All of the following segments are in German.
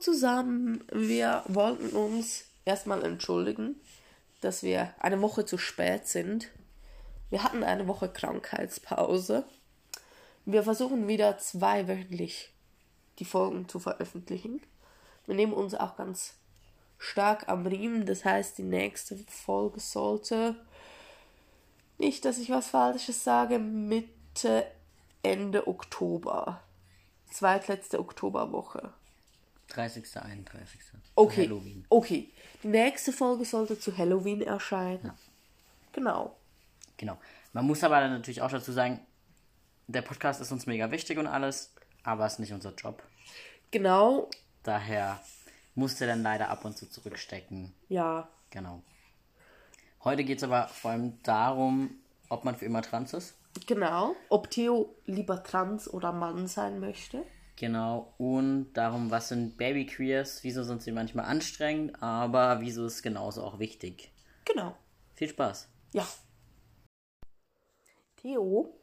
Zusammen. Wir wollten uns erstmal entschuldigen, dass wir eine Woche zu spät sind. Wir hatten eine Woche Krankheitspause. Wir versuchen wieder zweiwöchentlich die Folgen zu veröffentlichen. Wir nehmen uns auch ganz stark am Riemen. Das heißt, die nächste Folge sollte nicht, dass ich was Falsches sage, Mitte, Ende Oktober. Zweitletzte Oktoberwoche. 30. 31. Okay. Halloween. Okay. Die nächste Folge sollte zu Halloween erscheinen. Ja. Genau. Genau. Man muss aber dann natürlich auch dazu sagen, der Podcast ist uns mega wichtig und alles, aber ist nicht unser Job. Genau. Daher musste dann leider ab und zu zurückstecken. Ja. Genau. Heute geht es aber vor allem darum, ob man für immer trans ist. Genau. Ob Theo lieber trans oder Mann sein möchte. Genau. Und darum, was sind Babyqueers, wieso sind sie manchmal anstrengend, aber wieso ist genauso auch wichtig. Genau. Viel Spaß. Ja. Theo,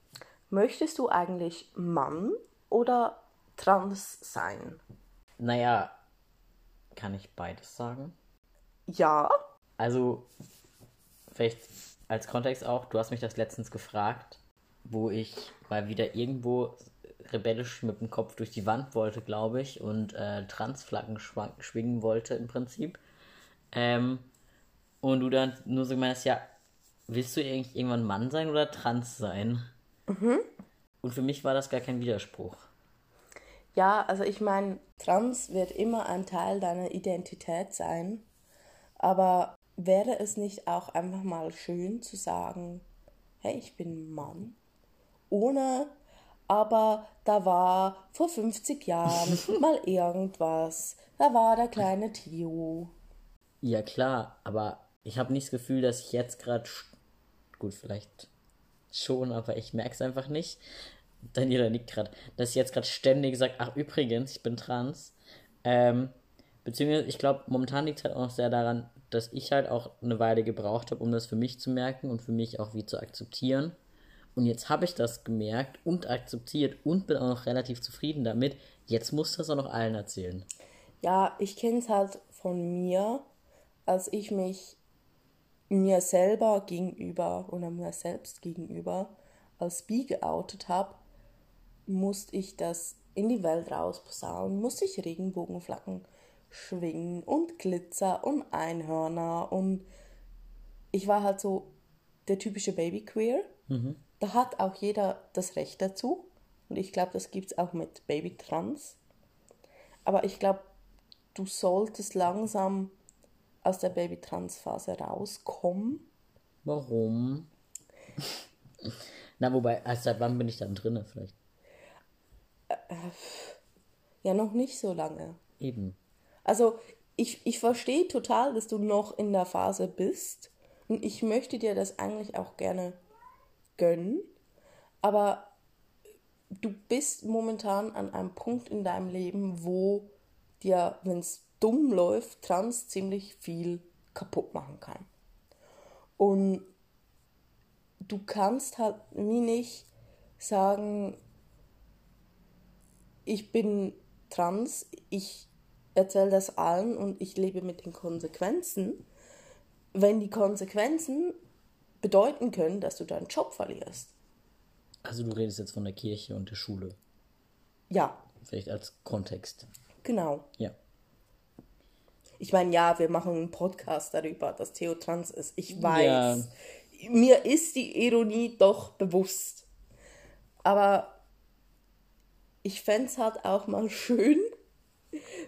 möchtest du eigentlich Mann oder trans sein? Naja, kann ich beides sagen? Ja. Also, vielleicht als Kontext auch, du hast mich das letztens gefragt, wo ich mal wieder irgendwo rebellisch mit dem Kopf durch die Wand wollte, glaube ich, und äh, Transflaggen schwingen wollte im Prinzip. Ähm, und du dann nur so meinst, ja, willst du eigentlich irgendwann Mann sein oder trans sein? Und für mich war das gar kein Widerspruch. Ja, also ich meine, trans wird immer ein Teil deiner Identität sein. Aber wäre es nicht auch einfach mal schön zu sagen, hey, ich bin Mann? Ohne, aber da war vor 50 Jahren mal irgendwas. Da war der kleine Theo. Ja, klar, aber ich habe nicht das Gefühl, dass ich jetzt gerade. Gut, vielleicht schon, aber ich merke es einfach nicht. Daniela nickt gerade, dass ich jetzt gerade ständig sagt, ach übrigens, ich bin trans. Ähm, beziehungsweise, ich glaube, momentan liegt es halt auch noch sehr daran, dass ich halt auch eine Weile gebraucht habe, um das für mich zu merken und für mich auch wie zu akzeptieren. Und jetzt habe ich das gemerkt und akzeptiert und bin auch noch relativ zufrieden damit. Jetzt muss das auch noch allen erzählen. Ja, ich kenne es halt von mir, als ich mich mir selber gegenüber oder mir selbst gegenüber als bi geoutet habe, musste ich das in die Welt rausposaunen, musste ich Regenbogenflaggen schwingen und Glitzer und Einhörner und ich war halt so der typische Babyqueer. Da hat auch jeder das Recht dazu und ich glaube, das gibt es auch mit Babytrans. Aber ich glaube, du solltest langsam aus der Babytrans-Phase rauskommen. Warum? Na, wobei, also seit wann bin ich dann drinne vielleicht? Ja, noch nicht so lange. Eben. Also, ich, ich verstehe total, dass du noch in der Phase bist. Und ich möchte dir das eigentlich auch gerne gönnen. Aber du bist momentan an einem Punkt in deinem Leben, wo dir, wenn es dumm läuft, trans ziemlich viel kaputt machen kann. Und du kannst halt mir nicht sagen, ich bin trans, ich erzähle das allen und ich lebe mit den Konsequenzen, wenn die Konsequenzen bedeuten können, dass du deinen Job verlierst. Also du redest jetzt von der Kirche und der Schule. Ja, Vielleicht als Kontext. genau. Ja. Ich meine, ja, wir machen einen Podcast darüber, dass Theo trans ist. Ich weiß. Ja. Mir ist die Ironie doch bewusst. Aber ich fände es halt auch mal schön,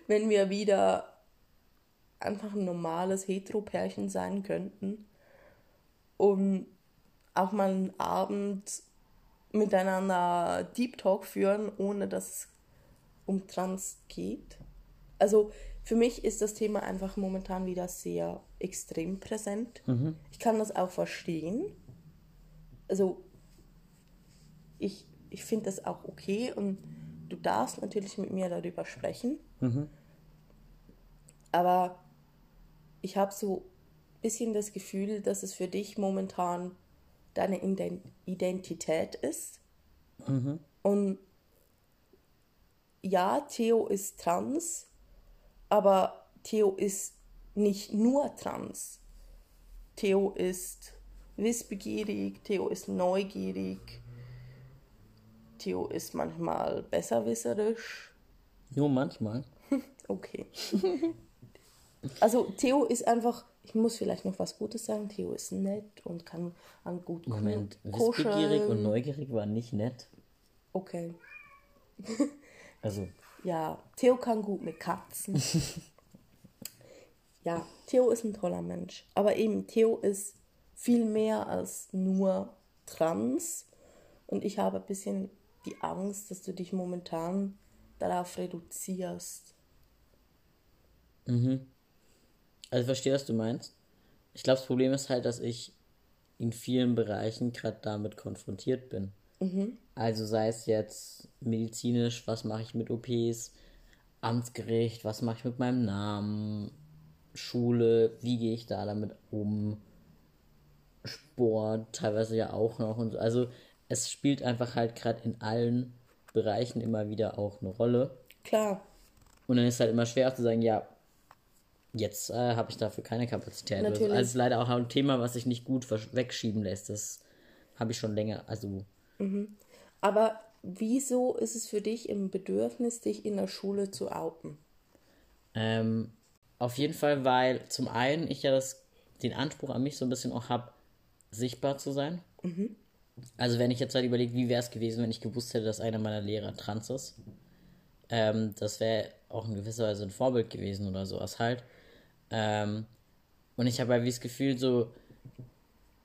wenn wir wieder einfach ein normales Hetero-Pärchen sein könnten. Und auch mal einen Abend miteinander Deep Talk führen, ohne dass es um Trans geht. Also für mich ist das Thema einfach momentan wieder sehr extrem präsent. Ich kann das auch verstehen. Also ich, ich finde das auch okay und du darfst natürlich mit mir darüber sprechen. Aber ich habe so bisschen das Gefühl, dass es für dich momentan deine Ident- Identität ist. Und ja, Theo ist trans, aber Theo ist nicht nur trans. Theo ist wissbegierig, Theo ist neugierig, Theo ist manchmal besserwisserisch. Nur manchmal. Okay. Also Theo ist einfach, ich muss vielleicht noch was Gutes sagen, Theo ist nett und kann an gut Moment, wissbegierig und neugierig war nicht nett. Okay. Also, Ja, Theo kann gut mit Katzen. ja, Theo ist ein toller Mensch. Aber eben, Theo ist viel mehr als nur trans. Und ich habe ein bisschen die Angst, dass du dich momentan darauf reduzierst. Also ich verstehe, was du meinst. Ich glaube, das Problem ist halt, dass ich in vielen Bereichen gerade damit konfrontiert bin. Also sei es jetzt medizinisch, was mache ich mit OPs, Amtsgericht, was mache ich mit meinem Namen, Schule, wie gehe ich da damit um, Sport, teilweise ja auch noch und so. Also es spielt einfach halt gerade in allen Bereichen immer wieder auch eine Rolle. Klar, Und dann ist halt immer schwer zu sagen, ja, jetzt äh, habe ich dafür keine Kapazität. Also, Natürlich. also ist leider auch ein Thema, was sich nicht gut wegschieben lässt. Das habe ich schon länger. Also aber wieso ist es für dich im Bedürfnis, dich in der Schule zu outen? ähm, auf jeden Fall, weil zum einen ich ja das, den Anspruch an mich so ein bisschen auch habe, sichtbar zu sein. Also wenn ich jetzt halt überlege, wie wäre es gewesen, wenn ich gewusst hätte, dass einer meiner Lehrer trans ist. Ähm, das wäre auch in gewisser Weise ein Vorbild gewesen oder sowas halt. Ähm, und ich habe halt wie das Gefühl so,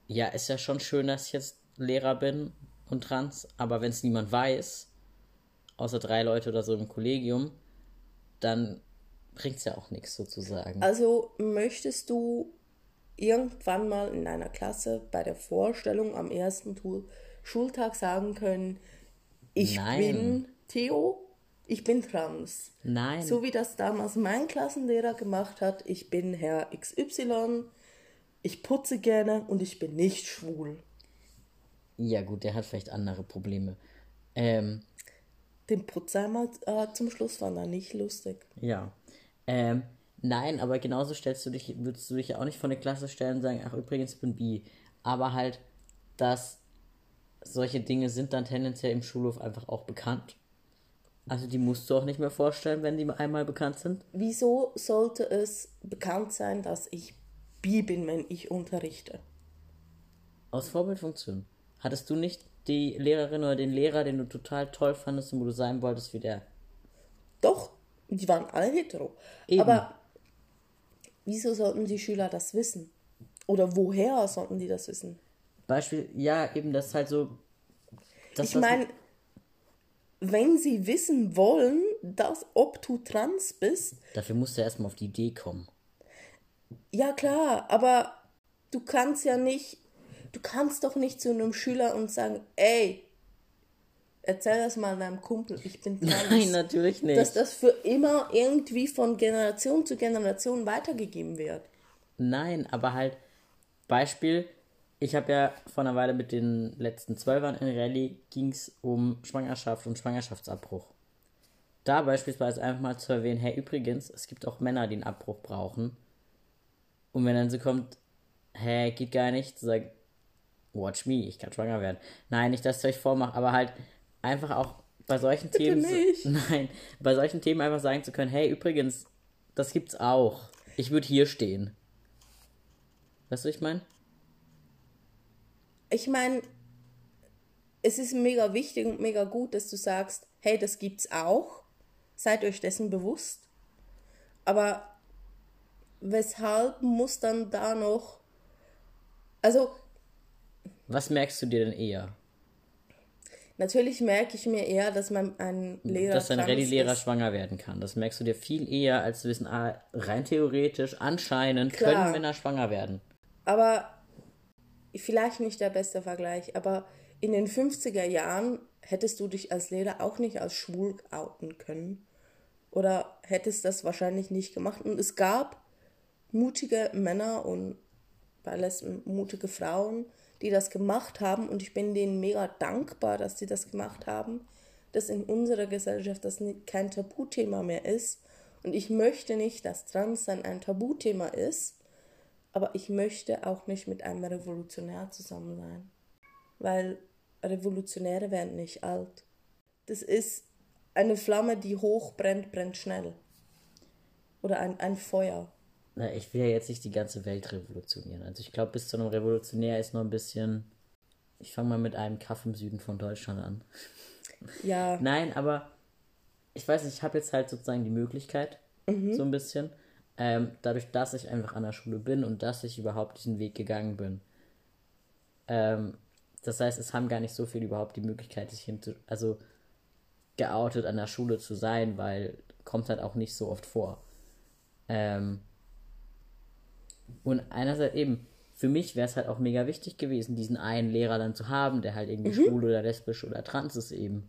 ja, ist ja schon schön, dass ich jetzt Lehrer bin und trans, aber wenn es niemand weiß, außer drei Leute oder so im Kollegium, dann bringt es ja auch nichts sozusagen. Also möchtest du irgendwann mal in deiner Klasse bei der Vorstellung am ersten Schultag sagen können, ich Nein. bin Theo, ich bin trans. Nein. So wie das damals mein Klassenlehrer gemacht hat, ich bin Herr XY, ich putze gerne und ich bin nicht schwul. Ja, gut, der hat vielleicht andere Probleme. Ähm, Den Putzer einmal äh, zum Schluss fand er nicht lustig. ja. Ähm, nein, aber genauso stellst du dich, würdest du dich ja auch nicht von der Klasse stellen und sagen, ach übrigens, ich bin bi. Aber halt, dass solche Dinge sind dann tendenziell im Schulhof einfach auch bekannt. Also die musst du auch nicht mehr vorstellen, wenn die einmal bekannt sind. Wieso sollte es bekannt sein, dass ich bi bin, wenn ich unterrichte? Aus Vorbildfunktion. Hattest du nicht die Lehrerin oder den Lehrer, den du total toll fandest und wo du sein wolltest wie der? Doch, die waren alle hetero. Eben. Aber wieso sollten die Schüler das wissen? Oder woher sollten die das wissen? Beispiel, ja, eben das halt so. Ich meine, wenn sie wissen wollen, dass ob du trans bist, Dafür musst du erstmal auf die Idee kommen. ja klar, aber du kannst ja nicht, du kannst doch nicht zu einem Schüler und sagen, ey, erzähl das mal deinem Kumpel, ich bin trans. Nein, natürlich nicht. Dass das für immer irgendwie von Generation zu Generation weitergegeben wird. Nein, aber halt, Beispiel, ich habe ja vor einer Weile mit den letzten Zwölfern in Rallye ging es um Schwangerschaft und Schwangerschaftsabbruch. Da beispielsweise einfach mal zu erwähnen, hey, übrigens, es gibt auch Männer, die einen Abbruch brauchen. Und wenn dann so kommt, hey, geht gar nicht, zu sagen, watch me, ich kann schwanger werden. Nein, nicht, dass ich euch vormache, aber halt einfach auch bei solchen Themen. so- nicht. Nein, bei solchen Themen einfach sagen zu können, hey, übrigens, das gibt's auch. Ich würde hier stehen. Weißt du, was ich meine? Ich meine, es ist mega wichtig und mega gut, dass du sagst, hey, das gibt's auch. Seid euch dessen bewusst. Aber weshalb muss dann da noch. Also, Was merkst du dir denn eher? natürlich merke ich mir eher, dass man ein Lehrer. Dass ein Rallye-Lehrer schwanger werden kann. Das merkst du dir viel eher, als zu wissen, ah, rein theoretisch, anscheinend Klar. können Männer schwanger werden. Aber vielleicht nicht der beste Vergleich, aber in den 50er Jahren hättest du dich als Lehrer auch nicht als schwul outen können. Oder hättest das wahrscheinlich nicht gemacht. Und es gab mutige Männer und bei Lesben mutige Frauen, die das gemacht haben. Und ich bin denen mega dankbar, dass sie das gemacht haben. Dass in unserer Gesellschaft das kein Tabuthema mehr ist. Und ich möchte nicht, dass Transsein ein Tabuthema ist, aber ich möchte auch nicht mit einem Revolutionär zusammen sein. Weil Revolutionäre werden nicht alt. Das ist eine Flamme, die hoch brennt, brennt schnell. Oder ein, ein Feuer. Na, ich will ja jetzt nicht die ganze Welt revolutionieren. Also ich glaube, bis zu einem Revolutionär ist noch ein bisschen. Ich fange mal mit einem Kaff im Süden von Deutschland an. Ja. Nein, aber ich weiß nicht, ich habe jetzt halt sozusagen die Möglichkeit, so ein bisschen. Ähm, dadurch, dass ich einfach an der Schule bin und dass ich überhaupt diesen Weg gegangen bin. Ähm, das heißt, es haben gar nicht so viele überhaupt die Möglichkeit, sich hinzu, also geoutet an der Schule zu sein, weil kommt halt auch nicht so oft vor. Ähm, und einerseits eben, für mich wäre es halt auch mega wichtig gewesen, diesen einen Lehrer dann zu haben, der halt irgendwie schwul oder lesbisch oder trans ist eben.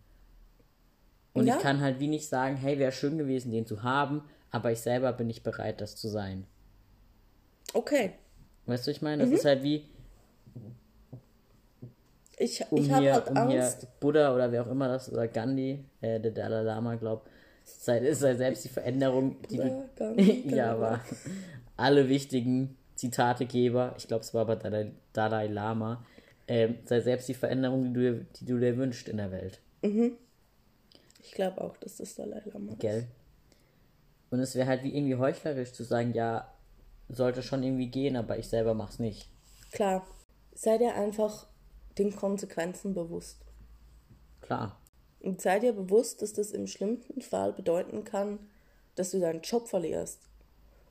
Und Ja. ich kann halt wie nicht sagen, hey, wäre schön gewesen, den zu haben, aber ich selber bin nicht bereit, das zu sein. Okay. Weißt du, ich meine, das ist halt wie, Ich, um ich habe halt um Angst. hier Buddha oder wer auch immer das, oder Gandhi, äh, der Dalai Lama, glaubt, sei, ist sei selbst die Veränderung, die du, Gandhi, ja, aber alle wichtigen Zitategeber, ich glaube, es war aber Dalai, Dalai Lama, ähm, sei selbst die Veränderung, die du, dir- die du dir wünschst in der Welt, Ich glaube auch, dass das Dalai Lama ist. gell? Und es wäre halt wie irgendwie heuchlerisch zu sagen, ja, sollte schon irgendwie gehen, aber ich selber mach's nicht. Klar. Sei dir einfach den Konsequenzen bewusst. Klar. Und sei dir bewusst, dass das im schlimmsten Fall bedeuten kann, dass du deinen Job verlierst.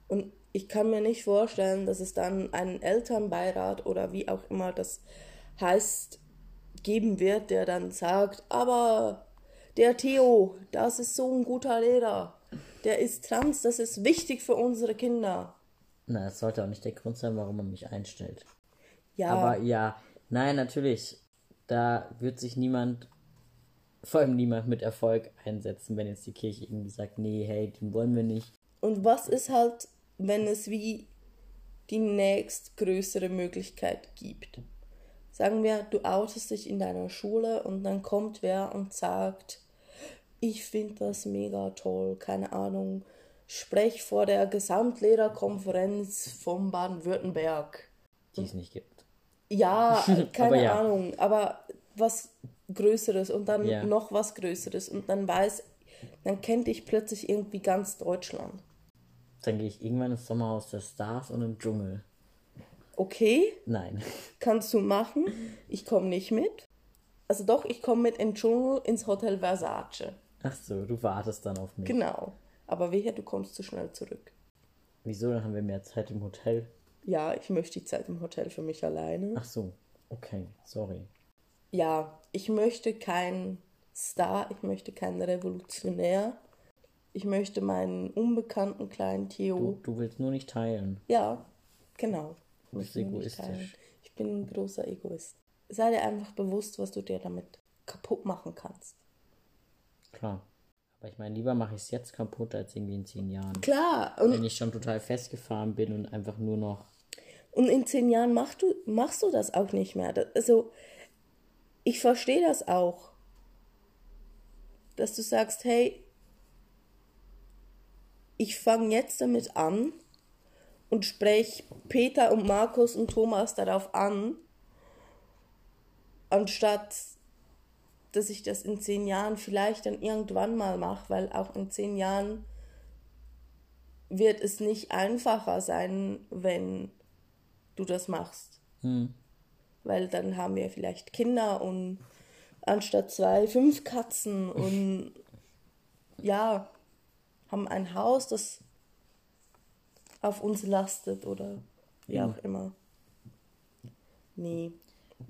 Und ich kann mir nicht vorstellen, dass es dann einen Elternbeirat oder wie auch immer das heißt, geben wird, der dann sagt, aber der Theo, das ist so ein guter Lehrer. Der ist trans, das ist wichtig für unsere Kinder. Na, das sollte auch nicht der Grund sein, warum man mich einstellt. Ja, Aber ja, nein, natürlich. Da wird sich niemand, vor allem niemand mit Erfolg einsetzen, wenn jetzt die Kirche irgendwie sagt, nee, hey, den wollen wir nicht. Und was ist halt, wenn es wie die nächstgrößere Möglichkeit gibt? Sagen wir, du outest dich in deiner Schule und dann kommt wer und sagt, ich finde das mega toll, keine Ahnung, sprech vor der Gesamtlehrerkonferenz von Baden-Württemberg. Die es nicht gibt. Ja, keine Aber ja. Ahnung, aber was Größeres und dann Ja. noch was Größeres und dann weiß, dann kennt dich plötzlich irgendwie ganz Deutschland. Dann gehe ich irgendwann ins Sommerhaus der Stars und im Dschungel. Okay, Nein. kannst du machen. Ich komme nicht mit. Also doch, ich komme mit in den Dschungel ins Hotel Versace. Ach so, du wartest dann auf mich. Genau. Aber wehe, du kommst zu schnell zurück. Wieso? Dann haben wir mehr Zeit im Hotel. Ja, ich möchte die Zeit im Hotel für mich alleine. Ach so, okay, sorry. Ja, ich möchte kein Star, ich möchte keinen Revolutionär. Ich möchte meinen unbekannten kleinen Theo. Du, du willst nur nicht teilen. Ja, genau. Du bist egoistisch. Ich bin ein großer Egoist. Sei dir einfach bewusst, was du dir damit kaputt machen kannst. Klar. Aber ich meine, lieber mache ich es jetzt kaputt als irgendwie in zehn Jahren. Klar, und Wenn ich schon total festgefahren bin und einfach nur noch Und in zehn Jahren machst du, machst du das auch nicht mehr. Das, also, ich verstehe das auch. Dass du sagst, hey, ich fange jetzt damit an und spreche Peter und Markus und Thomas darauf an, anstatt dass ich das in zehn Jahren vielleicht dann irgendwann mal mache, weil auch in zehn Jahren wird es nicht einfacher sein, wenn du das machst. Hm. Weil dann haben wir vielleicht Kinder und anstatt zwei, fünf Katzen und ja, haben ein Haus, das auf uns lastet oder wie Ja. auch immer. Nee.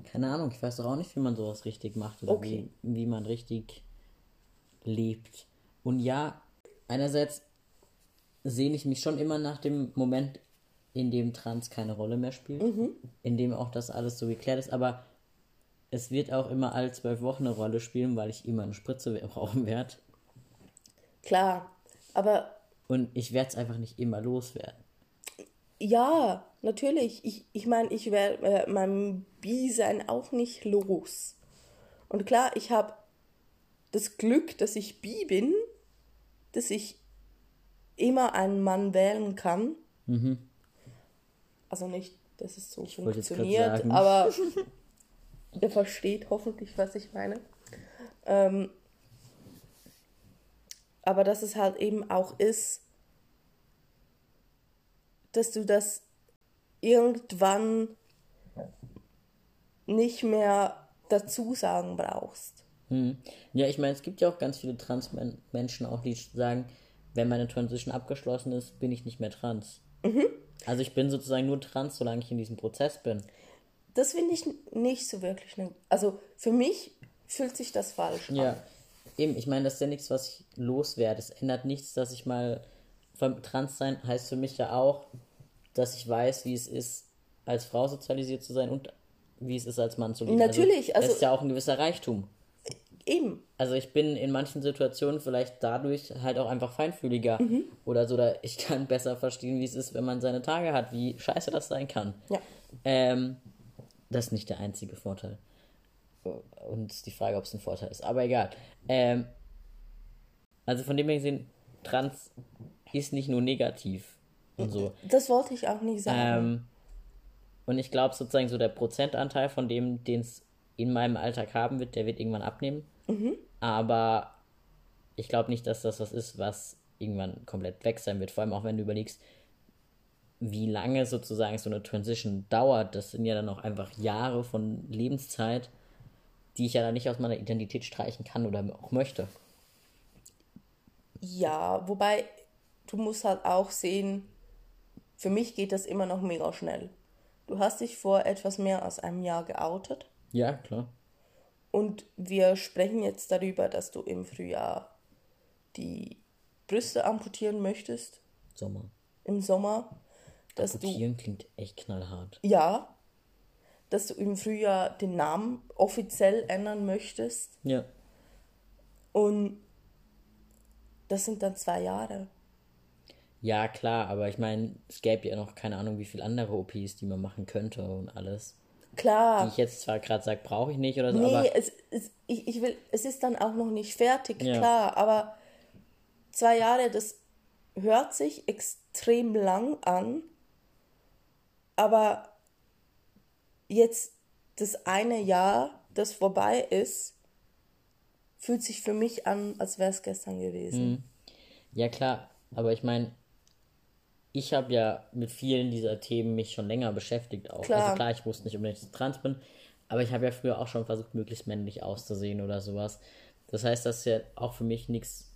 Keine Ahnung, ich weiß doch auch nicht, wie man sowas richtig macht oder Okay. wie, wie man richtig lebt. Und ja, einerseits sehne ich mich schon immer nach dem Moment, in dem Trans keine Rolle mehr spielt, in dem auch das alles so geklärt ist, aber es wird auch immer alle zwölf Wochen eine Rolle spielen, weil ich immer eine Spritze brauchen werde. Klar. Aber Und ich werde es einfach nicht immer loswerden. ja, natürlich. Ich, ich meine, ich werde äh, mein Bi-Sein auch nicht los. Und klar, ich habe das Glück, dass ich Bi bin, dass ich immer einen Mann wählen kann. Also nicht, dass es so Mhm. grad funktioniert, aber ihr versteht hoffentlich, was ich meine. Ähm, aber dass es halt eben auch ist, dass du das irgendwann nicht mehr dazu sagen brauchst. Hm. Ja, ich meine, es gibt ja auch ganz viele Trans-Menschen auch, die sagen, wenn meine Transition abgeschlossen ist, bin ich nicht mehr trans. Mhm. Also ich bin sozusagen nur trans, solange ich in diesem Prozess bin. Das finde ich nicht so wirklich. Ne also für mich fühlt sich das falsch Ja, an. eben, ich meine, das ist ja nichts, was ich loswerde. Es ändert nichts, dass ich mal. Vom Transsein heißt für mich ja auch, dass ich weiß, wie es ist, als Frau sozialisiert zu sein und wie es ist, als Mann zu leben. Natürlich, also. also- Das ist ja auch ein gewisser Reichtum. Eben. Also ich bin in manchen Situationen vielleicht dadurch halt auch einfach feinfühliger Mhm. oder so, oder ich kann besser verstehen, wie es ist, wenn man seine Tage hat, wie scheiße das sein kann. Ja. Ähm, das ist nicht der einzige Vorteil. Und die Frage, ob es ein Vorteil ist. Aber egal. Ähm, also von dem her gesehen, Trans ist nicht nur negativ und so. Das wollte ich auch nicht sagen. Ähm, und ich glaube sozusagen so der Prozentanteil von dem, den es in meinem Alltag haben wird, der wird irgendwann abnehmen. Aber ich glaube nicht, dass das was ist, was irgendwann komplett weg sein wird. Vor allem auch wenn du überlegst, wie lange sozusagen so eine Transition dauert. Das sind ja dann auch einfach Jahre von Lebenszeit, die ich ja dann nicht aus meiner Identität streichen kann oder auch möchte. Ja, wobei du musst halt auch sehen, für mich geht das immer noch mega schnell. Du hast dich vor etwas mehr als einem Jahr geoutet Ja, klar. und wir sprechen jetzt darüber, dass du im Frühjahr die Brüste amputieren möchtest, Sommer. im Sommer, dass du Amputieren klingt echt knallhart. ja, dass du im Frühjahr den Namen offiziell ändern möchtest Ja. und das sind dann zwei Jahre. Ja, klar, aber ich meine, es gäbe ja noch keine Ahnung, wie viele andere OPs, die man machen könnte und alles. Klar. Die ich jetzt zwar gerade sage, brauche ich nicht oder so, Nee, aber es, es, ich, ich will, es ist dann auch noch nicht fertig, Ja. klar, aber zwei Jahre, das hört sich extrem lang an, aber jetzt das eine Jahr, das vorbei ist, fühlt sich für mich an, als wäre es gestern gewesen. ja klar, aber ich meine, ich habe ja mit vielen dieser Themen mich schon länger beschäftigt auch. Klar. Also klar, ich wusste nicht unbedingt, dass ich trans bin, aber ich habe ja früher auch schon versucht, möglichst männlich auszusehen oder sowas. Das heißt, das ist ja auch für mich nichts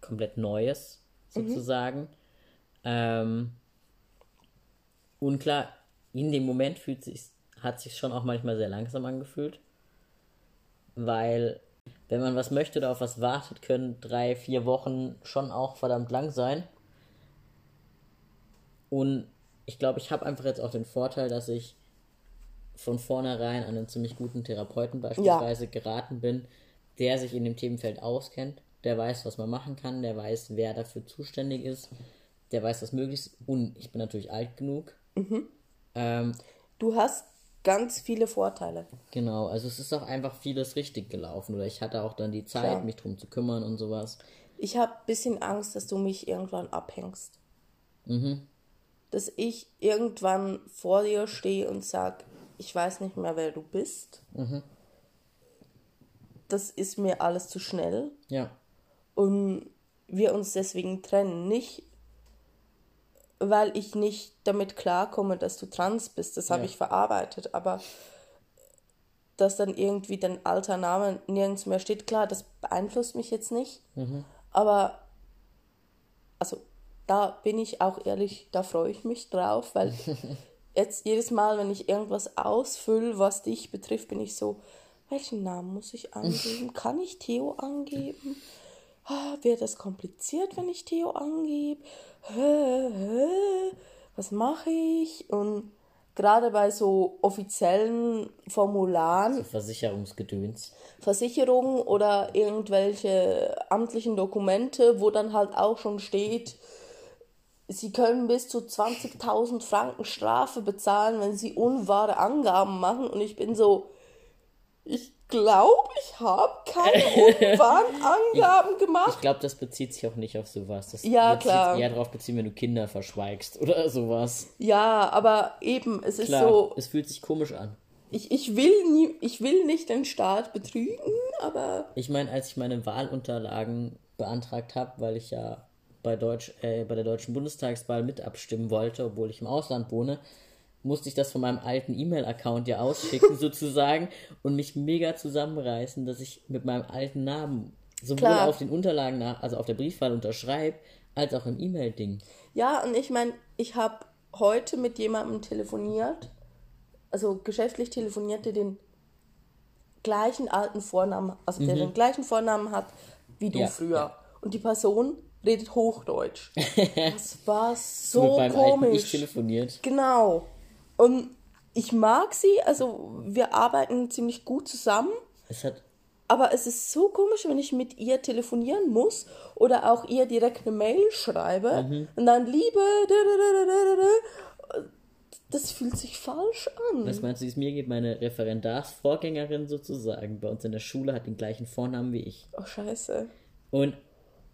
komplett Neues, sozusagen. Ähm, und klar, in dem Moment fühlt sich, hat sich schon auch manchmal sehr langsam angefühlt. Weil, wenn man was möchte oder auf was wartet, können drei, vier Wochen schon auch verdammt lang sein. Und ich glaube, ich habe einfach jetzt auch den Vorteil, dass ich von vornherein an einen ziemlich guten Therapeuten beispielsweise geraten bin, der sich in dem Themenfeld auskennt, der weiß, was man machen kann, der weiß, wer dafür zuständig ist, der weiß, was möglich ist. Und ich bin natürlich alt genug. Ähm, Du hast ganz viele Vorteile. genau, also es ist auch einfach vieles richtig gelaufen. Oder ich hatte auch dann die Zeit, Klar. mich drum zu kümmern und sowas. Ich habe ein bisschen Angst, dass du mich irgendwann abhängst. Dass ich irgendwann vor dir stehe und sag, ich weiß nicht mehr, wer du bist. Das ist mir alles zu schnell. Ja, Und wir uns deswegen trennen. Nicht, weil ich nicht damit klarkomme, dass du trans bist. Das habe Ja. ich verarbeitet. Aber dass dann irgendwie dein alter Name nirgends mehr steht, klar, das beeinflusst mich jetzt nicht. Aber, also, da bin ich auch ehrlich, da freue ich mich drauf, weil jetzt jedes Mal, wenn ich irgendwas ausfülle, was dich betrifft, bin ich so, welchen Namen muss ich angeben? Kann ich Theo angeben? Ah, wird das kompliziert, wenn ich Theo angebe? Was mache ich? Und gerade bei so offiziellen Formularen Versicherungsgedöns. Versicherungen oder irgendwelche amtlichen Dokumente, wo dann halt auch schon steht, sie können bis zu 20.000 Franken Strafe bezahlen, wenn sie unwahre Angaben machen. Und ich bin so, ich glaube, ich habe keine Umwarnangaben gemacht. Ich glaube, das bezieht sich auch nicht auf sowas. Das Ja, sich klar. eher darauf beziehen, wenn du Kinder verschweigst oder sowas. Ja, aber eben, es ist Klar, so, es fühlt sich komisch an. ich, ich, will nie, ich will nicht den Staat betrügen, aber Ich meine, als ich meine Wahlunterlagen beantragt habe, weil ich ja bei, Deutsch, äh, bei der deutschen Bundestagswahl mit abstimmen wollte, obwohl ich im Ausland wohne, musste ich das von meinem alten E-Mail-Account ja ausschicken sozusagen und mich mega zusammenreißen, dass ich mit meinem alten Namen sowohl Klar. auf den Unterlagen, nach, also auf der Briefwahl unterschreibe, als auch im E-Mail-Ding. ja, und ich meine, ich habe heute mit jemandem telefoniert, also geschäftlich telefoniert, der den gleichen alten Vornamen, also der den gleichen Vornamen hat wie du Mhm. Ja, früher. ja. Und die Person redet Hochdeutsch. Das war so mit alten Ich komisch. telefoniert. Genau. Und ich mag sie, also wir arbeiten ziemlich gut zusammen, Es hat aber es ist so komisch, wenn ich mit ihr telefonieren muss oder auch ihr direkt eine Mail schreibe Mhm. und dann Liebe, da, da, da, da, da, da. das fühlt sich falsch an. Was meinst du, wie es mir geht? Meine Referendarsvorgängerin sozusagen bei uns in der Schule hat den gleichen Vornamen wie ich. Oh, scheiße. Und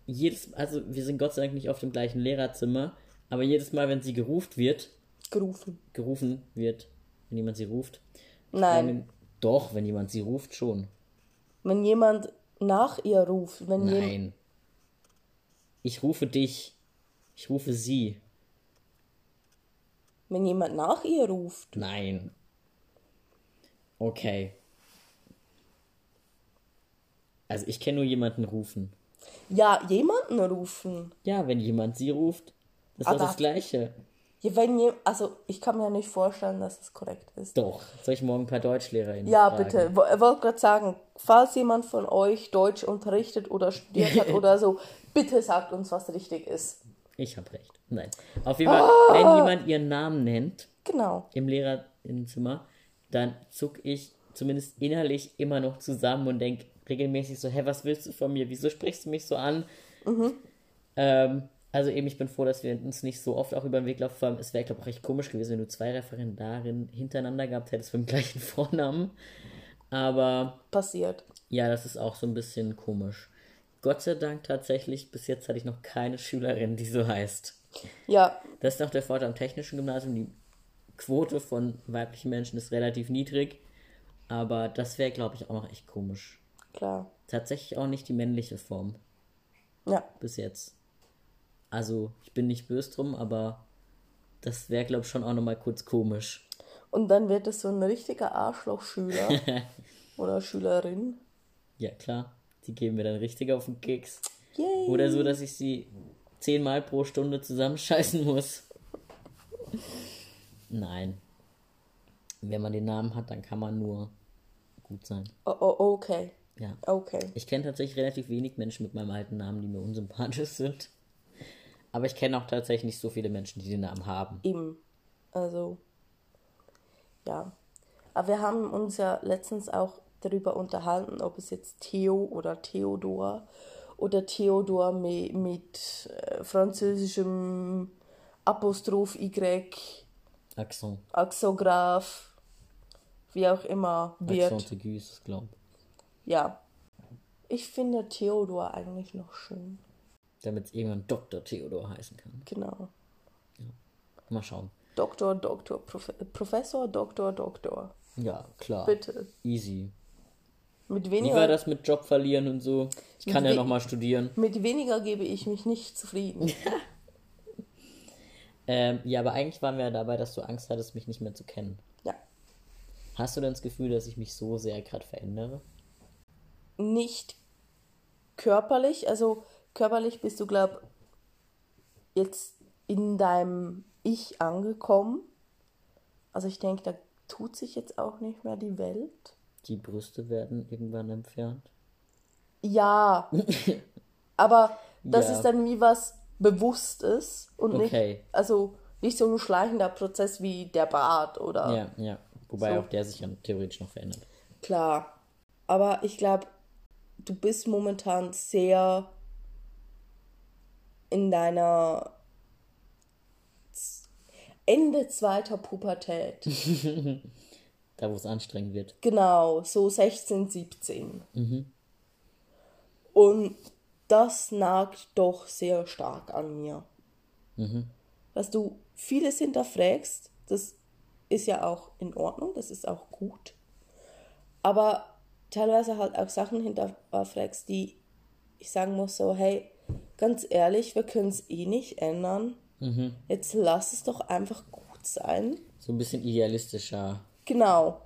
jedes, also wir sind Gott sei Dank nicht auf dem gleichen Lehrerzimmer, aber jedes Mal, wenn sie gerufen wird, Gerufen. gerufen wird, wenn jemand sie ruft, Nein, dann- doch, wenn jemand sie ruft, schon. wenn jemand nach ihr ruft, wenn jemand. Nein. Ich rufe dich. Ich rufe sie. Wenn jemand nach ihr ruft. Nein. Okay. Also ich kenne nur jemanden rufen. Ja, jemanden rufen. Ja, wenn jemand sie ruft, ist doch das Gleiche. Ja, wenn je, also ich kann mir nicht vorstellen, dass es korrekt ist. Doch. Soll ich morgen ein paar DeutschlehrerInnen Ja, fragen? bitte. Ich wollte gerade sagen, falls jemand von euch Deutsch unterrichtet oder studiert hat oder so, bitte sagt uns, was richtig ist. Ich habe recht. Nein. Auf jeden Fall, Ah! wenn jemand ihren Namen nennt Genau. im Lehrerinnenzimmer, dann zuck ich zumindest innerlich immer noch zusammen und denk regelmäßig so, hä, was willst du von mir? Wieso sprichst du mich so an? Ähm, also eben, ich bin froh, dass wir uns nicht so oft auch über den Weg laufen. Vor allem, Es wäre, glaube ich, auch recht komisch gewesen, wenn du zwei Referendarinnen hintereinander gehabt hättest mit dem gleichen Vornamen. Aber Passiert. ja, das ist auch so ein bisschen komisch. Gott sei Dank tatsächlich, bis jetzt hatte ich noch keine Schülerin, die so heißt. Ja, Das ist noch der Vorteil am technischen Gymnasium. Die Quote von weiblichen Menschen ist relativ niedrig. Aber das wäre, glaube ich, auch noch echt komisch. Klar. Tatsächlich auch nicht die männliche Form Ja. bis jetzt. Also, ich bin nicht böse drum, aber das wäre, glaube ich, schon auch nochmal kurz komisch. Und dann wird es so ein richtiger Arschlochschüler oder Schülerin. Ja, klar. Die geben mir dann richtig auf den Keks. Yay. Oder so, dass ich sie zehnmal pro Stunde zusammenscheißen muss. Nein. Wenn man den Namen hat, dann kann man nur gut sein. Oh, oh, okay. Ja. Okay. Ich kenne tatsächlich relativ wenig Menschen mit meinem alten Namen, die mir unsympathisch sind. Aber ich kenne auch tatsächlich nicht so viele Menschen, die den Namen haben. Eben. Also, ja. Aber wir haben uns ja letztens auch darüber unterhalten, ob es jetzt Theo oder Theodor oder Theodor mit, mit äh, französischem Apostroph Y, Accent. Axograph, wie auch immer wird. Accent aigu ist es, glaube Ja. Ich finde Theodor eigentlich noch schön. Damit es irgendwann Dr. Theodor heißen kann. Genau. Mal schauen. Doktor, Doktor, Profe Professor, Doktor, Doktor. Ja, klar. Bitte. Easy. Mit Wie weniger, war das mit Job verlieren und so? Ich kann ja nochmal studieren. mit weniger gebe ich mich nicht zufrieden. Ähm, ja, aber eigentlich waren wir ja dabei, dass du Angst hattest, mich nicht mehr zu kennen. ja. Hast du denn das Gefühl, dass ich mich so sehr gerade verändere? Nicht körperlich, also körperlich bist du, glaub, jetzt in deinem Ich angekommen. Also ich denke, da tut sich jetzt auch nicht mehr die Welt. Die Brüste werden irgendwann entfernt. Ja, aber das Ja. ist dann wie was Bewusstes und Okay. nicht, also nicht so ein schleichender Prozess wie der Bart oder Ja, ja. Wobei So. auch der sich ja theoretisch noch verändert. klar. Aber ich glaube, du bist momentan sehr in deiner Ende zweiter Pubertät. Da, wo es anstrengend wird. Genau, so 16, 17. Und das nagt doch sehr stark an mir. Dass du vieles hinterfragst, das ist ja auch in Ordnung, das ist auch gut. Aber teilweise halt auch Sachen hinterfragst, die ich sagen muss, so, hey, ganz ehrlich, wir können es eh nicht ändern. Jetzt lass es doch einfach gut sein. So ein bisschen idealistischer. Genau.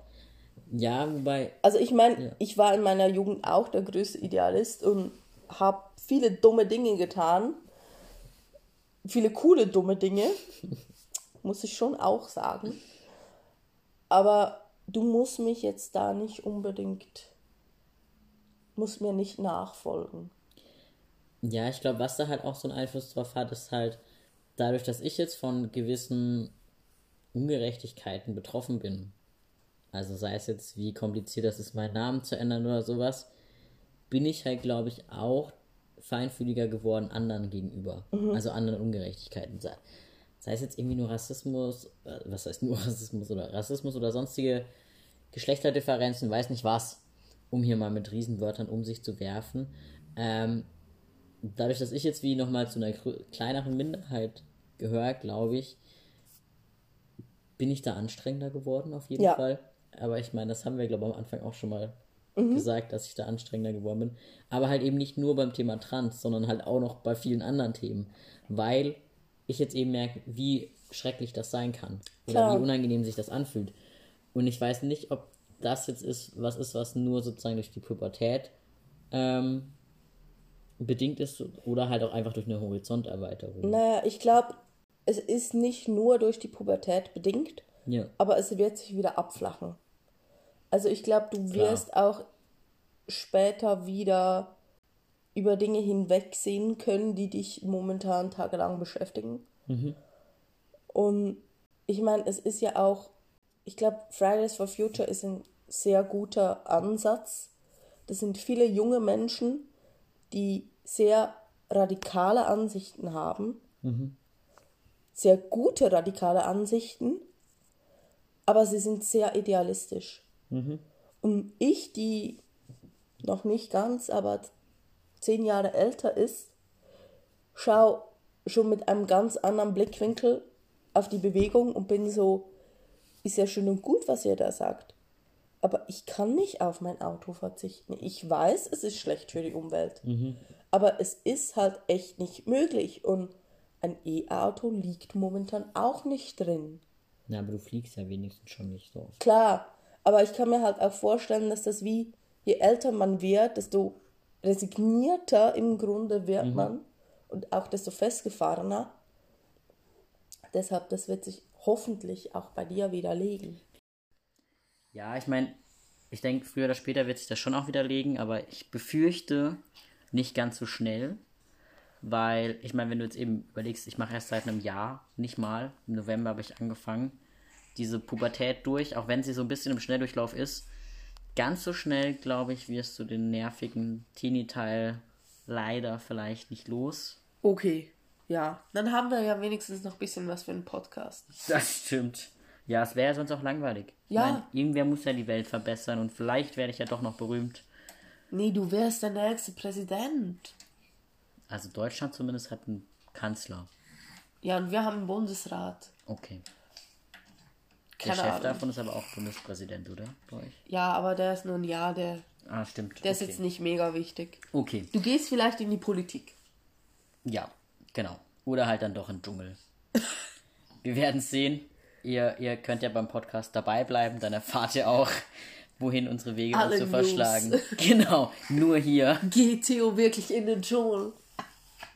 Ja, wobei. Also ich meine, Ja. ich war in meiner Jugend auch der größte Idealist und habe viele dumme Dinge getan. Viele coole dumme Dinge, muss ich schon auch sagen. Aber du musst mich jetzt da nicht unbedingt, musst mir nicht nachfolgen. Ja, ich glaube, was da halt auch so einen Einfluss drauf hat, ist halt dadurch, dass ich jetzt von gewissen Ungerechtigkeiten betroffen bin. Also sei es jetzt, wie kompliziert das ist, meinen Namen zu ändern oder sowas, bin ich halt, glaube ich, auch feinfühliger geworden anderen gegenüber. Also anderen Ungerechtigkeiten. Sei, sei es jetzt irgendwie nur Rassismus, äh, was heißt nur Rassismus oder Rassismus oder sonstige Geschlechterdifferenzen, weiß nicht was, um hier mal mit Riesenwörtern um sich zu werfen. Ähm, dadurch, dass ich jetzt wie nochmal zu einer kleineren Minderheit gehöre, glaube ich, bin ich da anstrengender geworden auf jeden Ja. Fall. Aber ich meine, das haben wir, glaube ich, am Anfang auch schon mal gesagt, dass ich da anstrengender geworden bin. Aber halt eben nicht nur beim Thema Trans, sondern halt auch noch bei vielen anderen Themen. Weil ich jetzt eben merke, wie schrecklich das sein kann. Oder Klar. wie unangenehm sich das anfühlt. Und ich weiß nicht, ob das jetzt ist, was ist, was nur sozusagen durch die Pubertät ähm, bedingt ist oder halt auch einfach durch eine Horizonterweiterung. Naja, ich glaube, es ist nicht nur durch die Pubertät bedingt, Ja. aber es wird sich wieder abflachen. Also ich glaube, du wirst auch später wieder über Dinge hinwegsehen können, die dich momentan tagelang beschäftigen. Und ich meine, es ist ja auch, ich glaube, Fridays for Future ist ein sehr guter Ansatz. Das sind viele junge Menschen, die sehr radikale Ansichten haben, sehr gute radikale Ansichten, aber sie sind sehr idealistisch. Und ich, die noch nicht ganz, aber zehn Jahre älter ist, schau schon mit einem ganz anderen Blickwinkel auf die Bewegung und bin so, ist ja schön und gut, was ihr da sagt. Aber ich kann nicht auf mein Auto verzichten. Ich weiß, es ist schlecht für die Umwelt. Aber es ist halt echt nicht möglich. Und ein E-Auto liegt momentan auch nicht drin. Ja, aber du fliegst ja wenigstens schon nicht so oft. Klar, aber ich kann mir halt auch vorstellen, dass das wie, je älter man wird, desto resignierter im Grunde wird man und auch desto festgefahrener. Deshalb, das wird sich hoffentlich auch bei dir widerlegen. Ja, ich meine, ich denke, früher oder später wird sich das schon auch widerlegen, aber ich befürchte nicht ganz so schnell, weil, ich meine, wenn du jetzt eben überlegst, ich mache erst seit einem Jahr, nicht mal, im November habe ich angefangen, diese Pubertät durch, auch wenn sie so ein bisschen im Schnelldurchlauf ist, ganz so schnell, glaube ich, wirst du den nervigen Teenie-Teil leider vielleicht nicht los. Okay, ja. Dann haben wir ja wenigstens noch ein bisschen was für einen Podcast. Das stimmt. Ja, es wäre ja sonst auch langweilig. Ja. Ich mein, irgendwer muss ja die Welt verbessern und vielleicht werde ich ja doch noch berühmt. Nee, du wärst der nächste Präsident. Also Deutschland zumindest hat einen Kanzler. Ja, und wir haben einen Bundesrat. Okay. Der Keine Chef Ahnung. davon ist aber auch Bundespräsident, oder? Bei euch? Ja, aber der ist nur ein Jahr, der, Ah, stimmt. der ist okay. jetzt nicht mega wichtig. Okay. Du gehst vielleicht in die Politik. Ja, genau. Oder halt dann doch im Dschungel. Wir werden es sehen. Ihr, ihr könnt ja beim Podcast dabei bleiben, dann erfahrt ihr auch, wohin unsere Wege uns Alle so News. verschlagen. Genau, nur hier. Geht Theo wirklich in den Dschungel?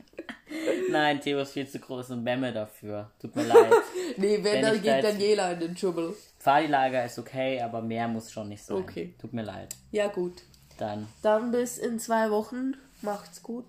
Nein, Theo ist viel zu groß und Memme dafür. Tut mir leid. Nee, wenn, Wenn dann geht Daniela in den Dschungel. Fadi-Lager ist okay, aber mehr muss schon nicht sein. Okay. Tut mir leid. Ja, gut. Dann Dann bis in zwei Wochen. Macht's gut.